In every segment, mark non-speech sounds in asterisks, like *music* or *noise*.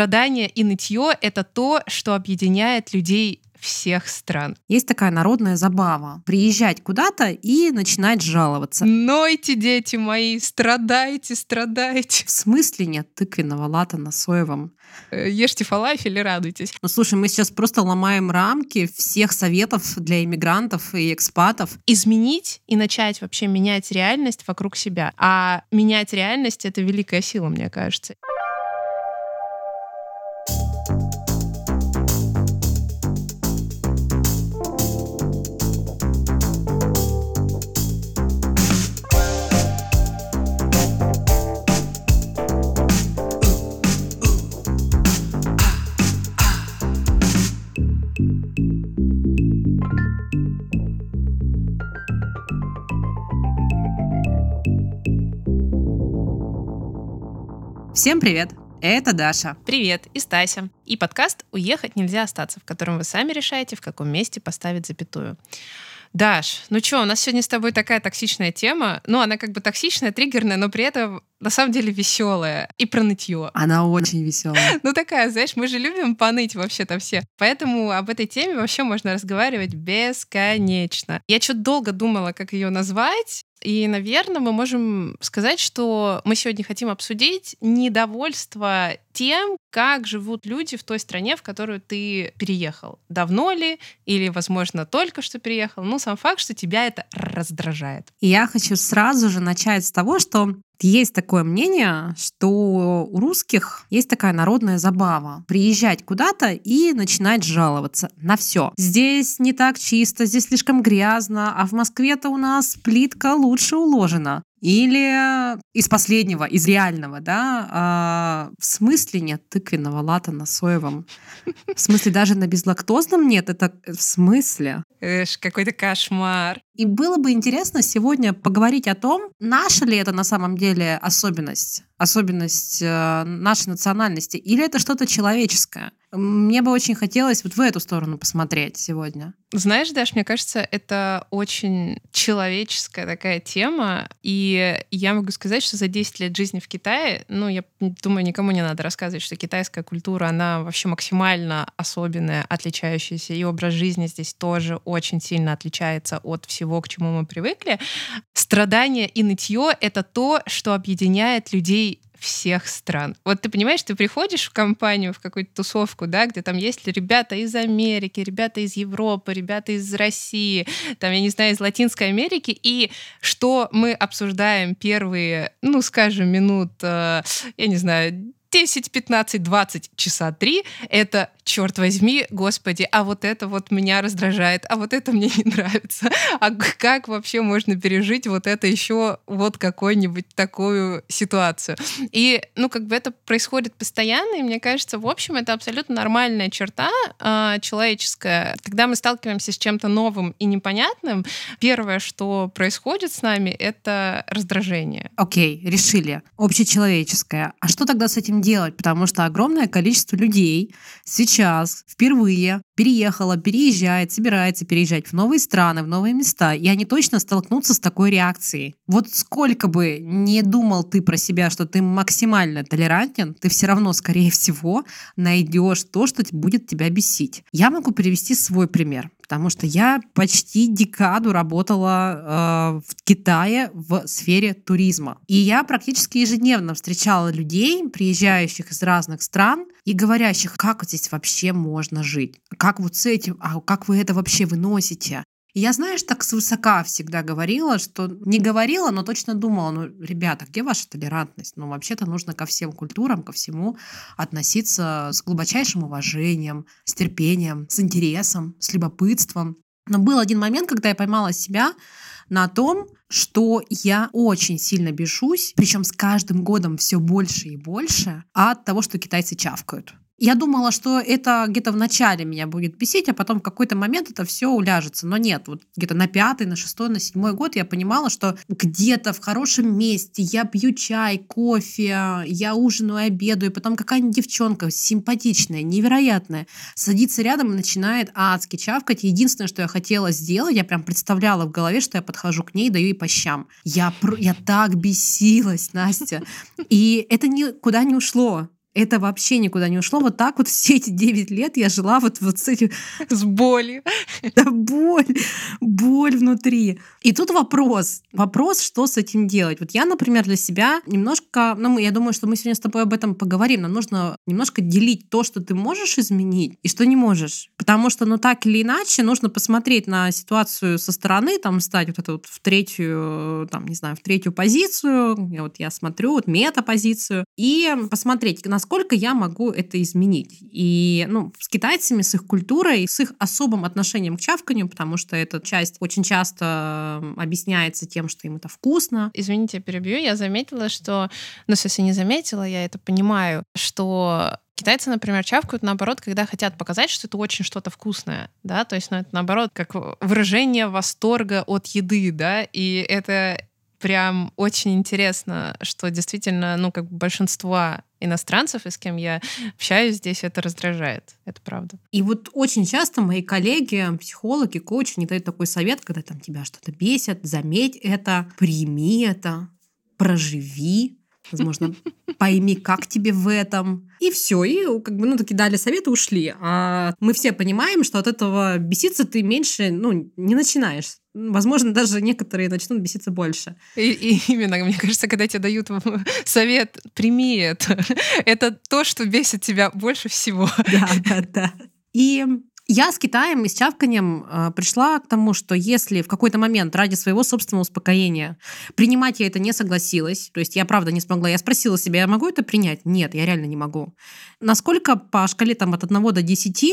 Страдание и нытье — это то, что объединяет людей всех стран. Есть такая народная забава. Приезжать куда-то и начинать жаловаться. Нойте, дети мои, страдайте, страдайте. В смысле нет тыквенного лата на соевом? Э, ешьте фалафель и радуйтесь. Ну, слушай, мы сейчас просто ломаем рамки всех советов для иммигрантов и экспатов. Изменить и начать вообще менять реальность вокруг себя. А менять реальность — это великая сила, мне кажется. Всем привет! Это Даша. Привет, и Стася. И подкаст «Уехать нельзя остаться», в котором вы сами решаете, в каком месте поставить запятую. Даш, ну что, у нас сегодня с тобой такая токсичная тема. Ну, она как бы токсичная, триггерная, но при этом на самом деле веселая и про нытье. Она очень веселая. *laughs* Ну, такая, знаешь, мы же любим поныть вообще-то все. Поэтому об этой теме вообще можно разговаривать бесконечно. Я что-то долго думала, как ее назвать, и, наверное, мы можем сказать, что мы сегодня хотим обсудить недовольство тем, как живут люди в той стране, в которую ты переехал. Давно ли или, возможно, только что переехал. Ну, сам факт, что тебя это раздражает. Я хочу сразу же начать с того, что есть такое мнение, что у русских есть такая народная забава приезжать куда-то и начинать жаловаться на все. Здесь не так чисто, здесь слишком грязно, а в Москве-то у нас плитка лучше уложена. Или из последнего, из реального, да, а, в смысле нет тыквенного лата на соевом? В смысле даже на безлактозном нет? Это в смысле? Эш, какой-то кошмар. И было бы интересно сегодня поговорить о том, наша ли это на самом деле особенность, особенность э, нашей национальности, или это что-то человеческое. Мне бы очень хотелось вот в эту сторону посмотреть сегодня. Знаешь, Даш, мне кажется, это очень человеческая такая тема. И я могу сказать, что за 10 лет жизни в Китае, ну, я думаю, никому не надо рассказывать, что китайская культура, она вообще максимально особенная, отличающаяся. И образ жизни здесь тоже очень сильно отличается от всего, к чему мы привыкли. Страдание и нытье — это то, что объединяет людей всех стран. Вот ты понимаешь, ты приходишь в компанию, в какую-то тусовку, да, где там есть ребята из Америки, ребята из Европы, ребята из России, там, я не знаю, из Латинской Америки, и что мы обсуждаем первые, ну, скажем, минут, э, я не знаю, 10, 15, 20 часа 3 — это черт возьми, господи, а вот это вот меня раздражает, а вот это мне не нравится. А как вообще можно пережить вот это еще вот какую-нибудь такую ситуацию? И, ну, как бы это происходит постоянно, и мне кажется, в общем, это абсолютно нормальная черта э, человеческая. Когда мы сталкиваемся с чем-то новым и непонятным, первое, что происходит с нами, это раздражение. Окей, okay, решили. Общечеловеческое. А что тогда с этим делать? Потому что огромное количество людей сейчас сейчас впервые переехала, переезжает, собирается переезжать в новые страны, в новые места, и они точно столкнутся с такой реакцией. Вот сколько бы не думал ты про себя, что ты максимально толерантен, ты все равно, скорее всего, найдешь то, что будет тебя бесить. Я могу привести свой пример потому что я почти декаду работала э, в Китае в сфере туризма. И я практически ежедневно встречала людей, приезжающих из разных стран и говорящих, как здесь вообще можно жить, как вот с этим, а как вы это вообще выносите, я, знаешь, так свысока всегда говорила, что не говорила, но точно думала, ну, ребята, где ваша толерантность? Ну, вообще-то нужно ко всем культурам, ко всему относиться с глубочайшим уважением, с терпением, с интересом, с любопытством. Но был один момент, когда я поймала себя на том, что я очень сильно бешусь, причем с каждым годом все больше и больше от того, что китайцы чавкают. Я думала, что это где-то в начале меня будет бесить, а потом в какой-то момент это все уляжется. Но нет, вот где-то на пятый, на шестой, на седьмой год я понимала, что где-то в хорошем месте я пью чай, кофе, я ужинаю, обедаю, и потом какая-нибудь девчонка симпатичная, невероятная, садится рядом и начинает адски чавкать. Единственное, что я хотела сделать, я прям представляла в голове, что я подхожу к ней и даю ей по щам. Я, я так бесилась, Настя. И это никуда не ушло. Это вообще никуда не ушло. Вот так вот все эти 9 лет я жила вот, вот с этим... С болью. Да, боль, боль внутри. И тут вопрос. Вопрос, что с этим делать. Вот я, например, для себя немножко... Ну, я думаю, что мы сегодня с тобой об этом поговорим. Нам нужно немножко делить то, что ты можешь изменить, и что не можешь. Потому что, ну, так или иначе, нужно посмотреть на ситуацию со стороны, там, стать вот это вот в третью, там, не знаю, в третью позицию. Я вот я смотрю, вот мета-позицию. И посмотреть, на насколько я могу это изменить. И ну, с китайцами, с их культурой, с их особым отношением к чавканью, потому что эта часть очень часто объясняется тем, что им это вкусно. Извините, перебью. Я заметила, что... Ну, если не заметила, я это понимаю, что Китайцы, например, чавкают наоборот, когда хотят показать, что это очень что-то вкусное, да, то есть, ну, это наоборот, как выражение восторга от еды, да, и это прям очень интересно, что действительно, ну, как большинство иностранцев, и с кем я общаюсь здесь, это раздражает. Это правда. И вот очень часто мои коллеги, психологи, коучи, не дают такой совет, когда там тебя что-то бесит, заметь это, прими это, проживи, возможно, *laughs* пойми, как тебе в этом. И все, и как бы, ну, такие дали советы, ушли. А мы все понимаем, что от этого беситься ты меньше, ну, не начинаешь. Возможно, даже некоторые начнут беситься больше. И, и *laughs* именно, мне кажется, когда тебе дают *laughs* совет, прими это. *laughs* Это то, что бесит тебя больше всего. Да, да, да. И я с Китаем и с чавканием э, пришла к тому, что если в какой-то момент ради своего собственного успокоения принимать я это не согласилась, то есть я правда не смогла, я спросила себя, я могу это принять? Нет, я реально не могу. Насколько по шкале там от 1 до 10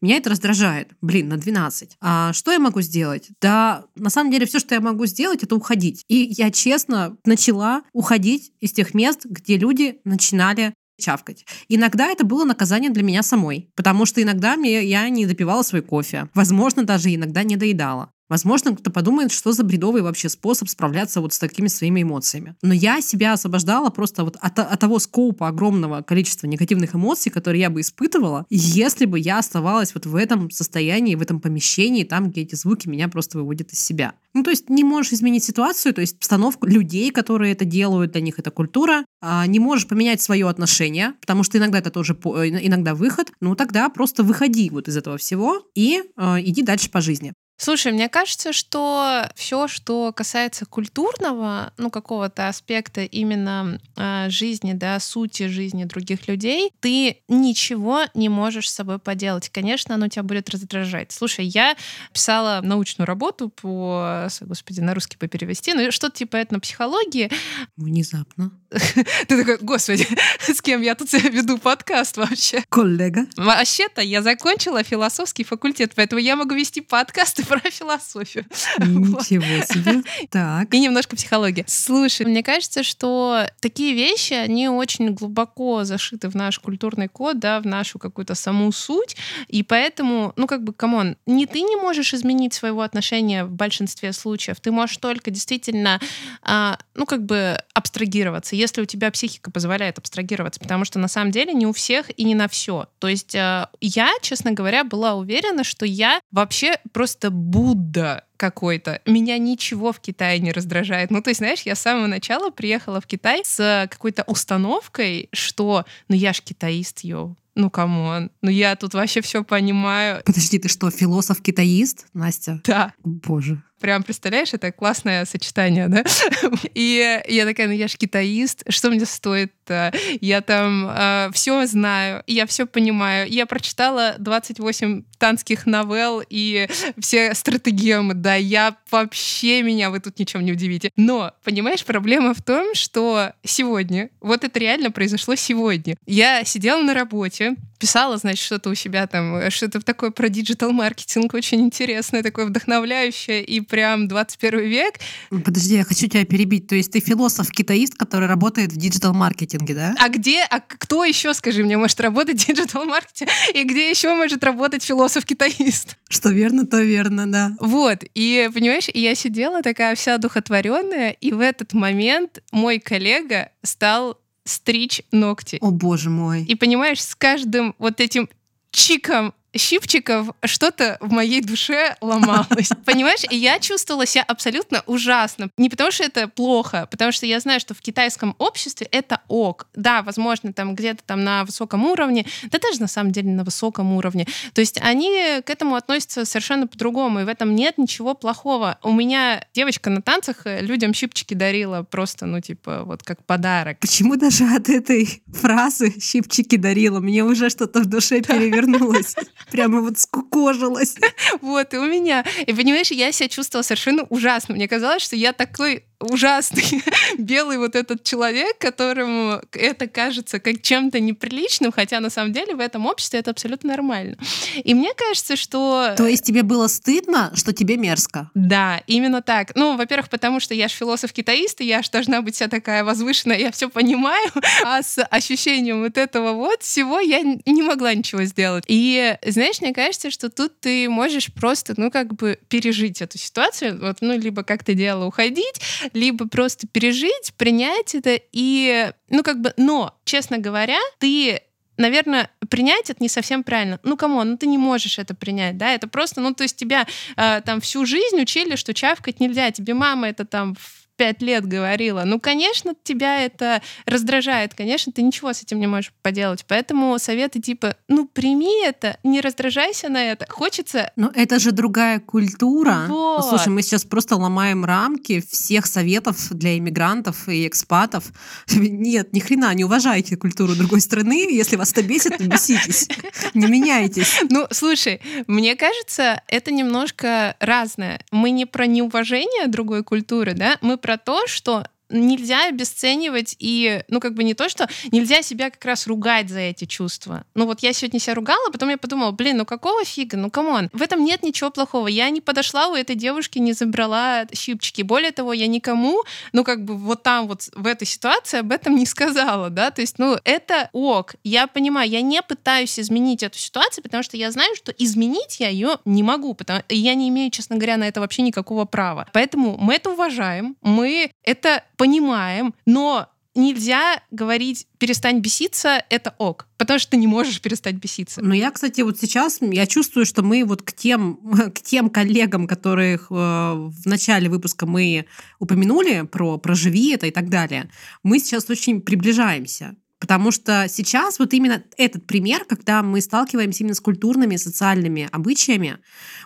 меня это раздражает? Блин, на 12. А что я могу сделать? Да, на самом деле все, что я могу сделать, это уходить. И я честно начала уходить из тех мест, где люди начинали чавкать. Иногда это было наказание для меня самой, потому что иногда мне, я не допивала свой кофе. Возможно, даже иногда не доедала. Возможно, кто-то подумает, что за бредовый вообще способ справляться вот с такими своими эмоциями. Но я себя освобождала просто вот от, от того скопа огромного количества негативных эмоций, которые я бы испытывала, если бы я оставалась вот в этом состоянии, в этом помещении, там, где эти звуки меня просто выводят из себя. Ну, то есть не можешь изменить ситуацию, то есть обстановку людей, которые это делают, для них это культура, а не можешь поменять свое отношение, потому что иногда это тоже э, иногда выход, ну тогда просто выходи вот из этого всего и э, иди дальше по жизни. Слушай, мне кажется, что все, что касается культурного, ну, какого-то аспекта именно э, жизни, да, сути жизни других людей, ты ничего не можешь с собой поделать. Конечно, оно тебя будет раздражать. Слушай, я писала научную работу по, господи, на русский по перевести, ну, что-то типа этнопсихологии. Внезапно. *laughs* Ты такой, господи, *laughs* с кем я тут веду подкаст вообще? Коллега. Вообще-то я закончила философский факультет, поэтому я могу вести подкасты *laughs* про философию. Ничего себе. *laughs* Так. И немножко психологии. Слушай, мне кажется, что такие вещи, они очень глубоко зашиты в наш культурный код, да, в нашу какую-то саму суть. И поэтому, ну, как бы, come on, не ты не можешь изменить своего отношения в большинстве случаев. Ты можешь только действительно, а, ну, как бы, абстрагироваться, если у тебя психика позволяет абстрагироваться, потому что на самом деле не у всех и не на все. То есть а, я, честно говоря, была уверена, что я вообще просто Будда какой-то. Меня ничего в Китае не раздражает. Ну, то есть, знаешь, я с самого начала приехала в Китай с какой-то установкой, что, ну, я ж китаист, yo. Ну, come on. Ну, я тут вообще все понимаю. Подожди, ты что, философ-китаист, Настя? Да. Боже. Прям, представляешь, это классное сочетание, да? *laughs* И я такая, ну я ж китаист, что мне стоит -то? Я там э, все знаю, я все понимаю. Я прочитала 28 танских новелл и все стратегемы, да, я вообще меня вы тут ничем не удивите. Но, понимаешь, проблема в том, что сегодня, вот это реально произошло сегодня. Я сидела на работе, писала, значит, что-то у себя там, что-то такое про digital-маркетинг очень интересное, такое вдохновляющее и прям 21 век. Подожди, я хочу тебя перебить. То есть ты философ-китаист, который работает в digital-маркетинге, да? А где, а кто еще, скажи мне, может работать в digital-маркетинге? И где еще может работать философ-китаист? Что верно, то верно, да. Вот. И, понимаешь, я сидела такая вся одухотворенная, и в этот момент мой коллега стал стричь ногти. О, боже мой. И понимаешь, с каждым вот этим чиком щипчиков что-то в моей душе ломалось. *laughs* Понимаешь? И я чувствовала себя абсолютно ужасно. Не потому что это плохо, а потому что я знаю, что в китайском обществе это ок. Да, возможно, там где-то там на высоком уровне, да даже на самом деле на высоком уровне. То есть они к этому относятся совершенно по-другому, и в этом нет ничего плохого. У меня девочка на танцах э, людям щипчики дарила просто, ну, типа, вот как подарок. Почему даже от этой фразы щипчики дарила? Мне уже что-то в душе *laughs* перевернулось. Прямо вот скукожилась. *laughs* Вот, и у меня. И понимаешь, я себя чувствовала совершенно ужасно. Мне казалось, что я такой ужасный *laughs* белый вот этот человек, которому это кажется как чем-то неприличным, хотя на самом деле в этом обществе это абсолютно нормально. И мне кажется, что... То есть тебе было стыдно, что тебе мерзко? Да, именно так. Ну, во-первых, потому что я же философ-китаист, и я же должна быть вся такая возвышенная, я все понимаю, *laughs* а с ощущением вот этого вот всего я не могла ничего сделать. И, знаешь, мне кажется, что тут ты можешь просто, ну, как бы пережить эту ситуацию, вот, ну, либо как ты делала, уходить, либо просто пережить, принять это и, ну как бы, но, честно говоря, ты наверное, принять это не совсем правильно. Ну, кому? Ну, ты не можешь это принять, да? Это просто, ну, то есть тебя э, там всю жизнь учили, что чавкать нельзя. Тебе мама это там пять лет говорила. Ну, конечно, тебя это раздражает, конечно, ты ничего с этим не можешь поделать. Поэтому советы типа, ну, прими это, не раздражайся на это. Хочется... Ну, это же другая культура. Вот. Ну, слушай, мы сейчас просто ломаем рамки всех советов для иммигрантов и экспатов. *laughs* Нет, ни хрена, не уважайте культуру другой страны. Если вас это бесит, то беситесь. *laughs* Не меняйтесь. Ну, слушай, мне кажется, это немножко разное. Мы не про неуважение другой культуры, да, мы про то, что нельзя обесценивать и, ну, как бы не то, что нельзя себя как раз ругать за эти чувства. Ну, вот я сегодня себя ругала, потом я подумала, блин, ну какого фига, ну, come on, в этом нет ничего плохого. Я не подошла у этой девушки, не забрала щипчики. Более того, я никому, ну, как бы вот там вот в этой ситуации об этом не сказала, да, то есть, ну, это ок. Я понимаю, я не пытаюсь изменить эту ситуацию, потому что я знаю, что изменить я ее не могу, потому я не имею, честно говоря, на это вообще никакого права. Поэтому мы это уважаем, мы это понимаем, но нельзя говорить перестань беситься, это ок, потому что ты не можешь перестать беситься. Но я, кстати, вот сейчас я чувствую, что мы вот к тем, *laughs* к тем коллегам, которых э, в начале выпуска мы упомянули про проживи это и так далее, мы сейчас очень приближаемся. Потому что сейчас вот именно этот пример, когда мы сталкиваемся именно с культурными, социальными обычаями,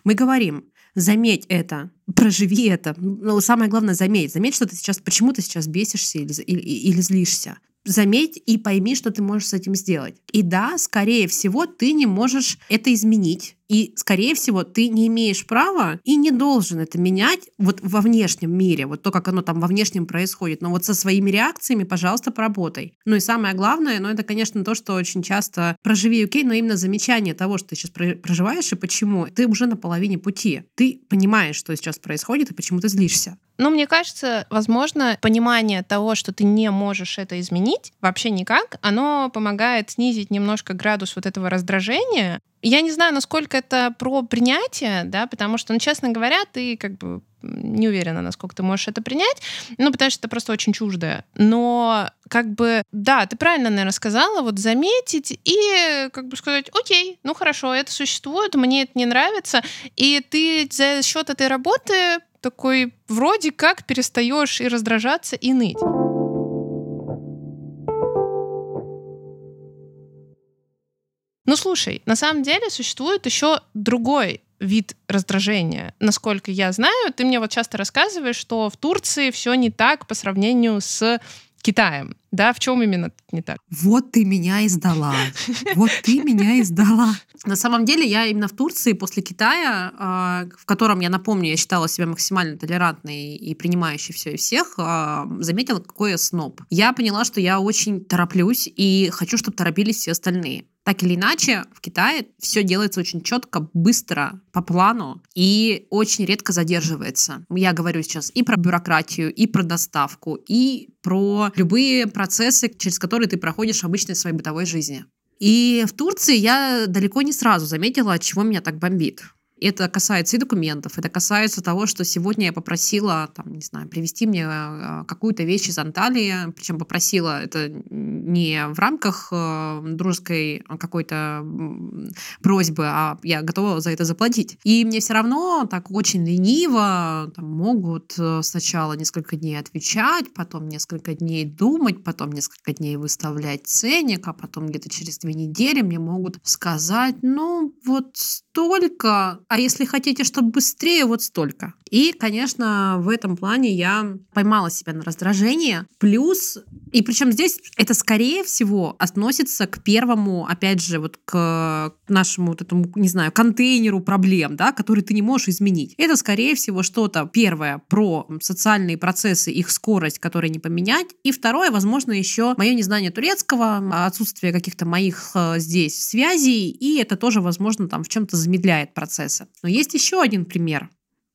мы говорим, заметь это, проживи это. Ну, самое главное, заметь. Заметь, что ты сейчас, почему ты сейчас бесишься или, или, или злишься заметь и пойми, что ты можешь с этим сделать. И да, скорее всего, ты не можешь это изменить. И, скорее всего, ты не имеешь права и не должен это менять вот во внешнем мире, вот то, как оно там во внешнем происходит. Но вот со своими реакциями, пожалуйста, поработай. Ну и самое главное, ну это, конечно, то, что очень часто проживи окей, но именно замечание того, что ты сейчас проживаешь и почему, ты уже на половине пути. Ты понимаешь, что сейчас происходит и почему ты злишься. Ну, мне кажется, возможно, понимание того, что ты не можешь это изменить вообще никак, оно помогает снизить немножко градус вот этого раздражения. Я не знаю, насколько это про принятие, да, потому что, ну, честно говоря, ты как бы не уверена, насколько ты можешь это принять, ну, потому что это просто очень чуждое. Но, как бы, да, ты правильно, наверное, сказала, вот заметить и, как бы, сказать, окей, ну, хорошо, это существует, мне это не нравится, и ты за счет этой работы такой вроде как перестаешь и раздражаться, и ныть. Ну слушай, на самом деле существует еще другой вид раздражения. Насколько я знаю, ты мне вот часто рассказываешь, что в Турции все не так по сравнению с Китаем. Да, в чем именно не так? Вот ты меня издала. Вот ты меня издала. На самом деле, я именно в Турции после Китая, а, в котором, я напомню, я считала себя максимально толерантной и принимающей все и всех, а, заметила, какой я сноб. Я поняла, что я очень тороплюсь и хочу, чтобы торопились все остальные. Так или иначе, в Китае все делается очень четко, быстро, по плану и очень редко задерживается. Я говорю сейчас и про бюрократию, и про доставку, и про любые процессы, через которые ты проходишь в обычной своей бытовой жизни. И в Турции я далеко не сразу заметила, от чего меня так бомбит. Это касается и документов, это касается того, что сегодня я попросила, там, не знаю, привезти мне э, какую-то вещь из Анталии, причем попросила это не в рамках э, дружеской какой-то просьбы, а я готова за это заплатить. И мне все равно так очень лениво там, могут э, сначала несколько дней отвечать, потом несколько дней думать, потом несколько дней выставлять ценник, а потом где-то через две недели мне могут сказать, ну, вот столько, а если хотите, чтобы быстрее, вот столько. И, конечно, в этом плане я поймала себя на раздражение. Плюс, и причем здесь это, скорее всего, относится к первому, опять же, вот к нашему вот этому, не знаю, контейнеру проблем, да, который ты не можешь изменить. Это, скорее всего, что-то первое про социальные процессы, их скорость, которые не поменять. И второе, возможно, еще мое незнание турецкого, отсутствие каких-то моих э, здесь связей, и это тоже, возможно, там в чем-то замедляет процессы. Но есть еще один пример.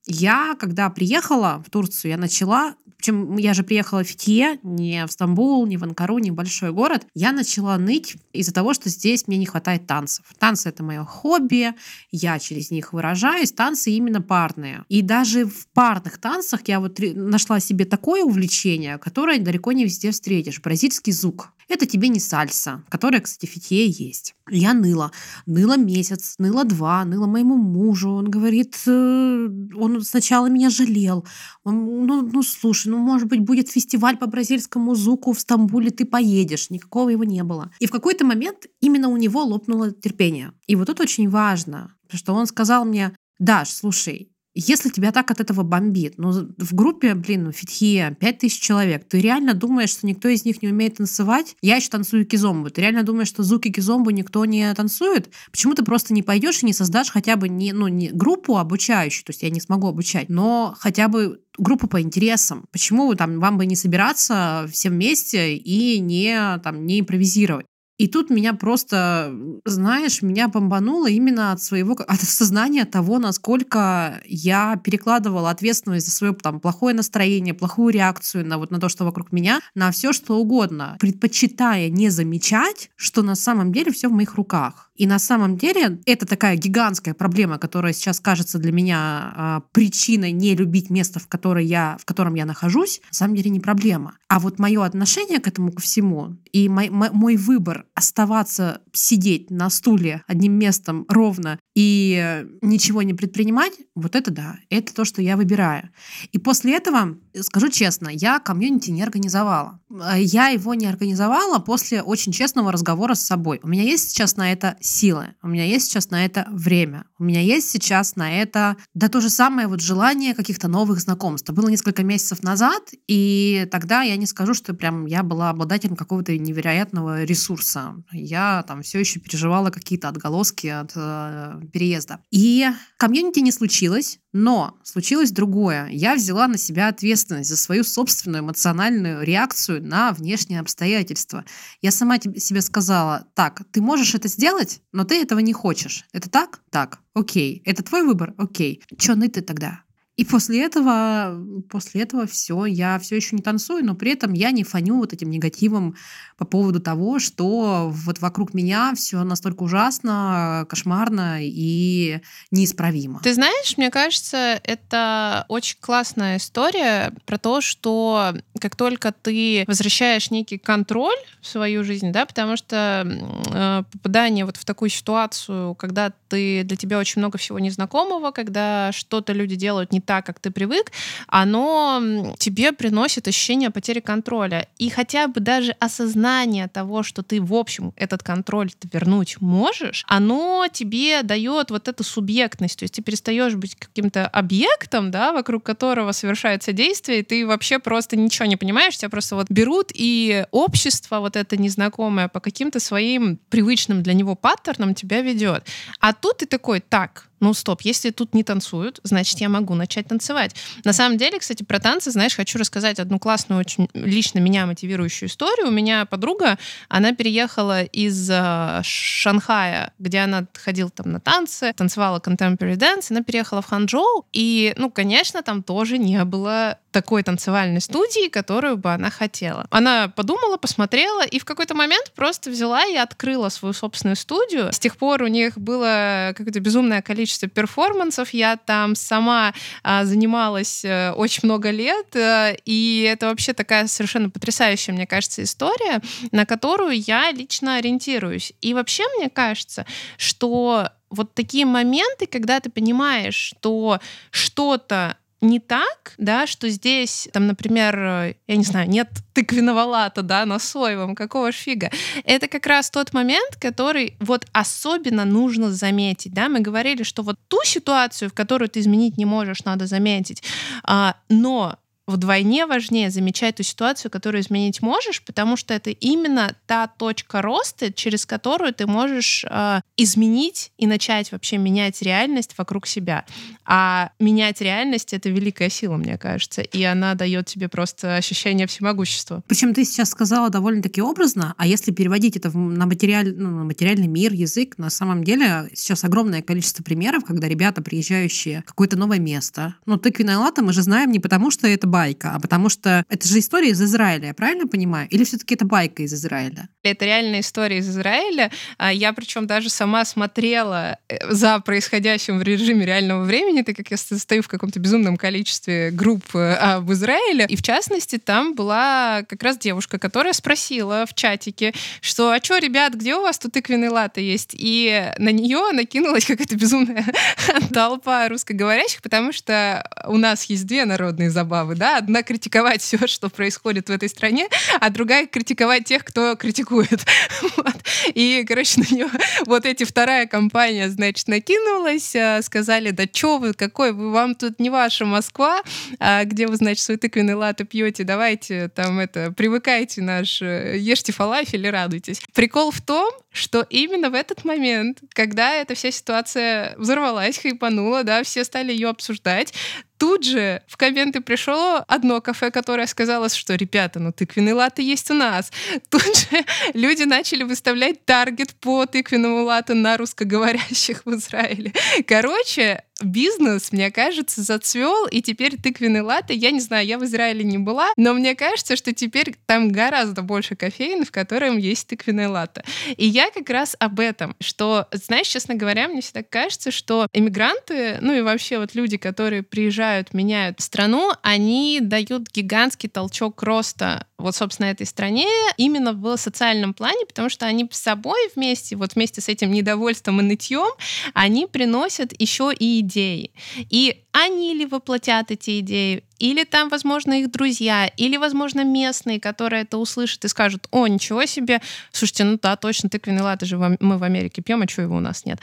Я, когда приехала в Турцию, я начала, причем я же приехала в Фитье, не в Стамбул, не в Анкару, не в большой город, я начала ныть из-за того, что здесь мне не хватает танцев. Танцы — это мое хобби, я через них выражаюсь, танцы именно парные. И даже в парных танцах я вот нашла себе такое увлечение, которое далеко не везде встретишь. Бразильский звук. Это тебе не сальса, которая, кстати, в фитье есть. Я ныла. Ныла месяц, ныла два, ныла моему мужу. Он говорит, э, он сначала меня жалел. Он, ну, ну, слушай, ну, может быть, будет фестиваль по бразильскому звуку в Стамбуле, ты поедешь. Никакого его не было. И в какой-то момент именно у него лопнуло терпение. И вот это очень важно, что он сказал мне, Даш, слушай, если тебя так от этого бомбит, ну, в группе, блин, ну, фитхия, 5000 человек, ты реально думаешь, что никто из них не умеет танцевать? Я еще танцую кизомбу. Ты реально думаешь, что звуки кизомбу никто не танцует? Почему ты просто не пойдешь и не создашь хотя бы не, ну, не группу обучающую, то есть я не смогу обучать, но хотя бы группу по интересам. Почему там вам бы не собираться все вместе и не, там, не импровизировать? И тут меня просто, знаешь, меня бомбануло именно от своего, от осознания того, насколько я перекладывала ответственность за свое там плохое настроение, плохую реакцию на вот на то, что вокруг меня, на все что угодно, предпочитая не замечать, что на самом деле все в моих руках. И на самом деле это такая гигантская проблема, которая сейчас кажется для меня э, причиной не любить место, в, которое я, в котором я нахожусь, на самом деле не проблема. А вот мое отношение к этому ко всему и мой, мой выбор оставаться сидеть на стуле одним местом ровно и ничего не предпринимать, вот это да, это то, что я выбираю. И после этого, скажу честно, я комьюнити не организовала. Я его не организовала после очень честного разговора с собой. У меня есть сейчас на это силы, у меня есть сейчас на это время, у меня есть сейчас на это, да то же самое вот желание каких-то новых знакомств. Было несколько месяцев назад, и тогда я не скажу, что прям я была обладателем какого-то невероятного ресурса. Я там все еще переживала какие-то отголоски от э, переезда. И комьюнити не случилось, но случилось другое. Я взяла на себя ответственность за свою собственную эмоциональную реакцию на внешние обстоятельства. Я сама себе сказала, так, ты можешь это сделать, но ты этого не хочешь. Это так? Так. Окей. Это твой выбор? Окей. Чё ты тогда? И после этого, после этого все, я все еще не танцую, но при этом я не фаню вот этим негативом по поводу того, что вот вокруг меня все настолько ужасно, кошмарно и неисправимо. Ты знаешь, мне кажется, это очень классная история про то, что как только ты возвращаешь некий контроль в свою жизнь, да, потому что э, попадание вот в такую ситуацию, когда ты для тебя очень много всего незнакомого, когда что-то люди делают не так, как ты привык, оно тебе приносит ощущение потери контроля. И хотя бы даже осознание того, что ты, в общем, этот контроль вернуть можешь, оно тебе дает вот эту субъектность. То есть ты перестаешь быть каким-то объектом, да, вокруг которого совершается действие, и ты вообще просто ничего не понимаешь, тебя просто вот берут, и общество вот это незнакомое по каким-то своим привычным для него паттернам тебя ведет. А тут ты такой, так, ну стоп, если тут не танцуют, значит, я могу начать танцевать. На самом деле, кстати, про танцы, знаешь, хочу рассказать одну классную, очень лично меня мотивирующую историю. У меня подруга, она переехала из э, Шанхая, где она ходила там на танцы, танцевала contemporary dance, она переехала в Ханчжоу, и, ну, конечно, там тоже не было такой танцевальной студии, которую бы она хотела. Она подумала, посмотрела и в какой-то момент просто взяла и открыла свою собственную студию. С тех пор у них было какое-то безумное количество количество перформансов. Я там сама а, занималась а, очень много лет, а, и это вообще такая совершенно потрясающая, мне кажется, история, на которую я лично ориентируюсь. И вообще мне кажется, что вот такие моменты, когда ты понимаешь, что что-то не так, да, что здесь, там, например, я не знаю, нет тыквенного лата, да, на соевом, какого ж фига. Это как раз тот момент, который вот особенно нужно заметить, да, мы говорили, что вот ту ситуацию, в которую ты изменить не можешь, надо заметить, а, но вдвойне важнее замечать ту ситуацию, которую изменить можешь, потому что это именно та точка роста, через которую ты можешь э, изменить и начать вообще менять реальность вокруг себя. А менять реальность — это великая сила, мне кажется, и она дает тебе просто ощущение всемогущества. Причем ты сейчас сказала довольно-таки образно, а если переводить это на, материаль, ну, на материальный мир, язык, на самом деле сейчас огромное количество примеров, когда ребята, приезжающие в какое-то новое место, ну, тыквенная лата мы же знаем не потому, что это байка, а потому что это же история из Израиля, я правильно понимаю? Или все-таки это байка из Израиля? Это реальная история из Израиля. А я причем даже сама смотрела э, за происходящим в режиме реального времени, так как я стою в каком-то безумном количестве групп э, об Израиле. И в частности, там была как раз девушка, которая спросила в чатике, что «А что, ребят, где у вас тут тыквенный латы есть?» И на нее накинулась *laughs* какая-то безумная *laughs* толпа русскоговорящих, потому что у нас есть две народные забавы, да, одна критиковать все, что происходит в этой стране, а другая критиковать тех, кто критикует. *laughs* Вот. И, короче, на нее вот эти вторая компания, значит, накинулась, а, сказали, да что вы, какой вы, вам тут не ваша Москва, а где вы, значит, свой тыквенный латы пьете, давайте там это, привыкайте наш, э, ешьте фалафель и радуйтесь. Прикол в том, что именно в этот момент, когда эта вся ситуация взорвалась, хайпанула, да, все стали ее обсуждать, тут же в комменты пришло одно кафе, которое сказало, что, ребята, ну тыквенные латы есть у нас. *laughs* Тут же люди начали выставлять таргет по тыквенному лату на русскоговорящих в Израиле. Короче, бизнес, мне кажется, зацвел, и теперь тыквенный латте, я не знаю, я в Израиле не была, но мне кажется, что теперь там гораздо больше кофеин, в котором есть тыквенный латте. И я как раз об этом, что, знаешь, честно говоря, мне всегда кажется, что эмигранты, ну и вообще вот люди, которые приезжают, меняют страну, они дают гигантский толчок роста вот, собственно, этой стране именно в социальном плане, потому что они с собой вместе, вот вместе с этим недовольством и нытьем, они приносят еще и идеи. И они ли воплотят эти идеи, или там, возможно, их друзья, или, возможно, местные, которые это услышат и скажут, о, ничего себе, слушайте, ну да, точно, тыквенный латте же мы в Америке пьем, а чего его у нас нет?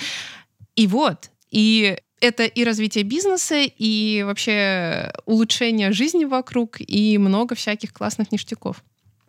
И вот, и это и развитие бизнеса, и вообще улучшение жизни вокруг, и много всяких классных ништяков.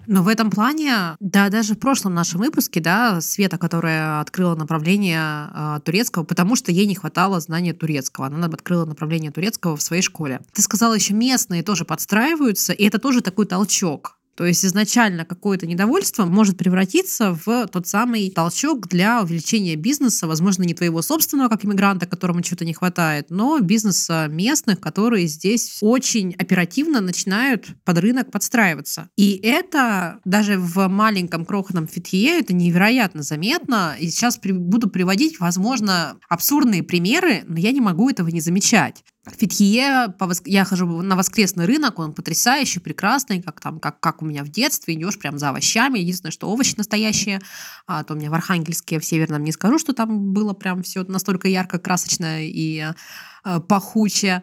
Но в этом плане, да, даже в прошлом нашем выпуске, да, Света, которая открыла направление э, турецкого, потому что ей не хватало знания турецкого. Она открыла направление турецкого в своей школе. Ты сказала, еще местные тоже подстраиваются, и это тоже такой толчок. То есть изначально какое-то недовольство может превратиться в тот самый толчок для увеличения бизнеса, возможно, не твоего собственного, как иммигранта, которому чего-то не хватает, но бизнеса местных, которые здесь очень оперативно начинают под рынок подстраиваться. И это даже в маленьком крохотном фитье это невероятно заметно. И сейчас при, буду приводить, возможно, абсурдные примеры, но я не могу этого не замечать. Фитхие, я хожу на воскресный рынок, он потрясающий, прекрасный, как там, как, как у меня в детстве, идешь прям за овощами, единственное, что овощи настоящие, а то у меня в Архангельске, в Северном не скажу, что там было прям все настолько ярко, красочно и э, пахуче.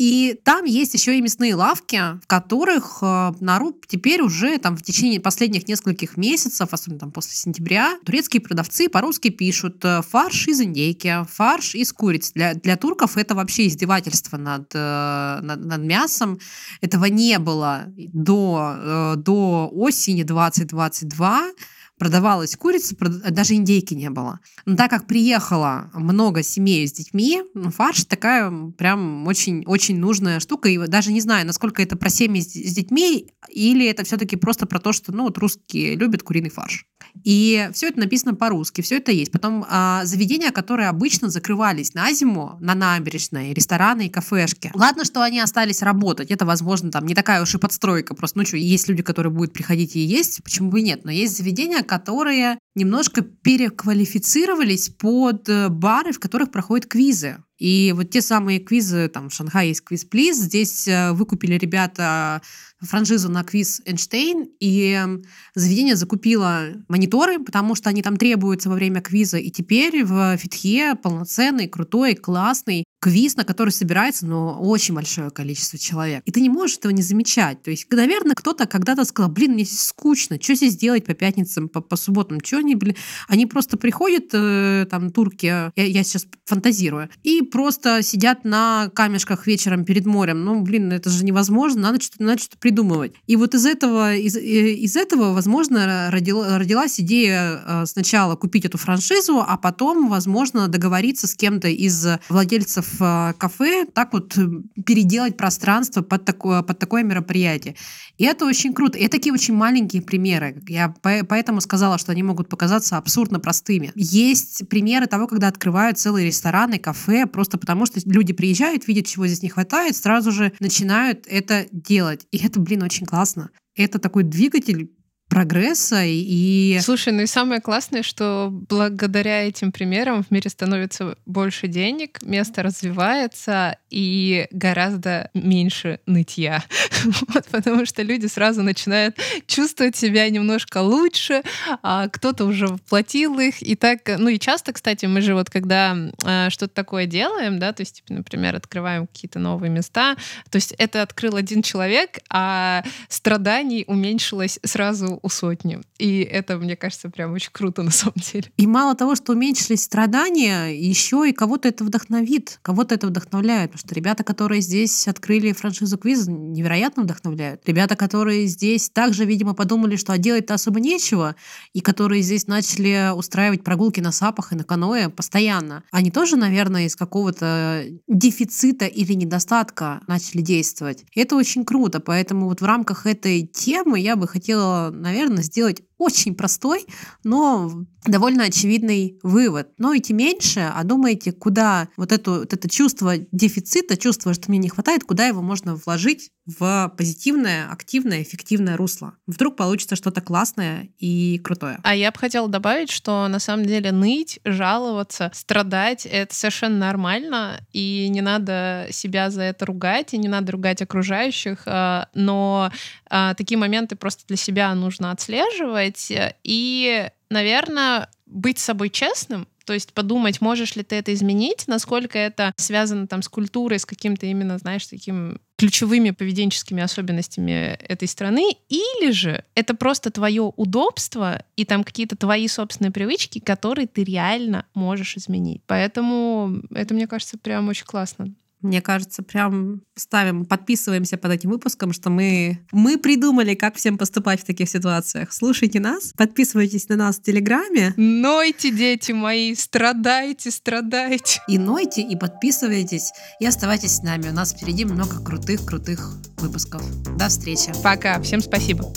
И там есть еще и мясные лавки, в которых э, народ теперь уже там в течение последних нескольких месяцев, особенно там после сентября, турецкие продавцы по-русски пишут э, фарш из индейки, фарш из куриц. Для, для турков это вообще издевательство над, э, над, над мясом. Этого не было до, до осени 2022 продавалась курица, даже индейки не было. Но так как приехало много семей с детьми, ну, фарш такая прям очень-очень нужная штука. И даже не знаю, насколько это про семьи с детьми, или это все-таки просто про то, что ну, вот русские любят куриный фарш. И все это написано по-русски, все это есть. Потом а, заведения, которые обычно закрывались на зиму, на набережной, рестораны и кафешки. Ладно, что они остались работать, это, возможно, там не такая уж и подстройка, просто, ну что, есть люди, которые будут приходить и есть, почему бы и нет, но есть заведения, которые немножко переквалифицировались под э, бары, в которых проходят квизы. И вот те самые квизы, там в Шанхае есть квиз Плиз, здесь э, выкупили ребята франшизу на квиз Эйнштейн, и заведение закупило мониторы, потому что они там требуются во время квиза, и теперь в Фитхе полноценный, крутой, классный квиз, на который собирается ну, очень большое количество человек. И ты не можешь этого не замечать. То есть, наверное, кто-то когда-то сказал, блин, мне здесь скучно, что здесь делать по пятницам, по, по субботам, что они, блин, они просто приходят, э, там, турки, я, я сейчас фантазирую, и просто сидят на камешках вечером перед морем. Ну, блин, это же невозможно, надо что-то, надо что-то придумывать. И вот из этого, из, э, из этого, возможно, родила, родилась идея э, сначала купить эту франшизу, а потом, возможно, договориться с кем-то из владельцев в кафе так вот э, переделать пространство под такое, под такое мероприятие. И это очень круто. И такие очень маленькие примеры. Я поэтому сказала, что они могут показаться абсурдно простыми. Есть примеры того, когда открывают целые рестораны, кафе, просто потому что люди приезжают, видят, чего здесь не хватает, сразу же начинают это делать. И это, блин, очень классно. Это такой двигатель прогресса и... Слушай, ну и самое классное, что благодаря этим примерам в мире становится больше денег, место развивается и гораздо меньше нытья. *laughs* вот, потому что люди сразу начинают чувствовать себя немножко лучше, а кто-то уже воплотил их. И так, ну и часто, кстати, мы же вот когда э, что-то такое делаем, да, то есть, типа, например, открываем какие-то новые места, то есть это открыл один человек, а страданий уменьшилось сразу у сотни. И это, мне кажется, прям очень круто *laughs* на самом деле. И мало того, что уменьшились страдания, еще и кого-то это вдохновит, кого-то это вдохновляет. Потому что ребята, которые здесь открыли франшизу квиз, невероятно вдохновляют. Ребята, которые здесь также, видимо, подумали, что а делать-то особо нечего, и которые здесь начали устраивать прогулки на сапах и на каноэ постоянно, они тоже, наверное, из какого-то дефицита или недостатка начали действовать. Это очень круто. Поэтому вот в рамках этой темы я бы хотела, наверное, сделать очень простой, но довольно очевидный вывод. Но идти меньше, а думаете, куда вот, эту, вот это чувство дефицита, чувство, что мне не хватает, куда его можно вложить в позитивное, активное, эффективное русло. Вдруг получится что-то классное и крутое. А я бы хотела добавить, что на самом деле ныть, жаловаться, страдать — это совершенно нормально, и не надо себя за это ругать, и не надо ругать окружающих, а, но а, такие моменты просто для себя нужно отслеживать, и, наверное, быть собой честным, то есть подумать, можешь ли ты это изменить, насколько это связано там с культурой, с каким-то именно, знаешь, таким ключевыми поведенческими особенностями этой страны, или же это просто твое удобство и там какие-то твои собственные привычки, которые ты реально можешь изменить. Поэтому это, мне кажется, прям очень классно. Мне кажется, прям ставим, подписываемся под этим выпуском, что мы, мы придумали, как всем поступать в таких ситуациях. Слушайте нас, подписывайтесь на нас в Телеграме. Нойте, дети мои, страдайте, страдайте. И нойте, и подписывайтесь, и оставайтесь с нами. У нас впереди много крутых-крутых выпусков. До встречи. Пока, всем спасибо.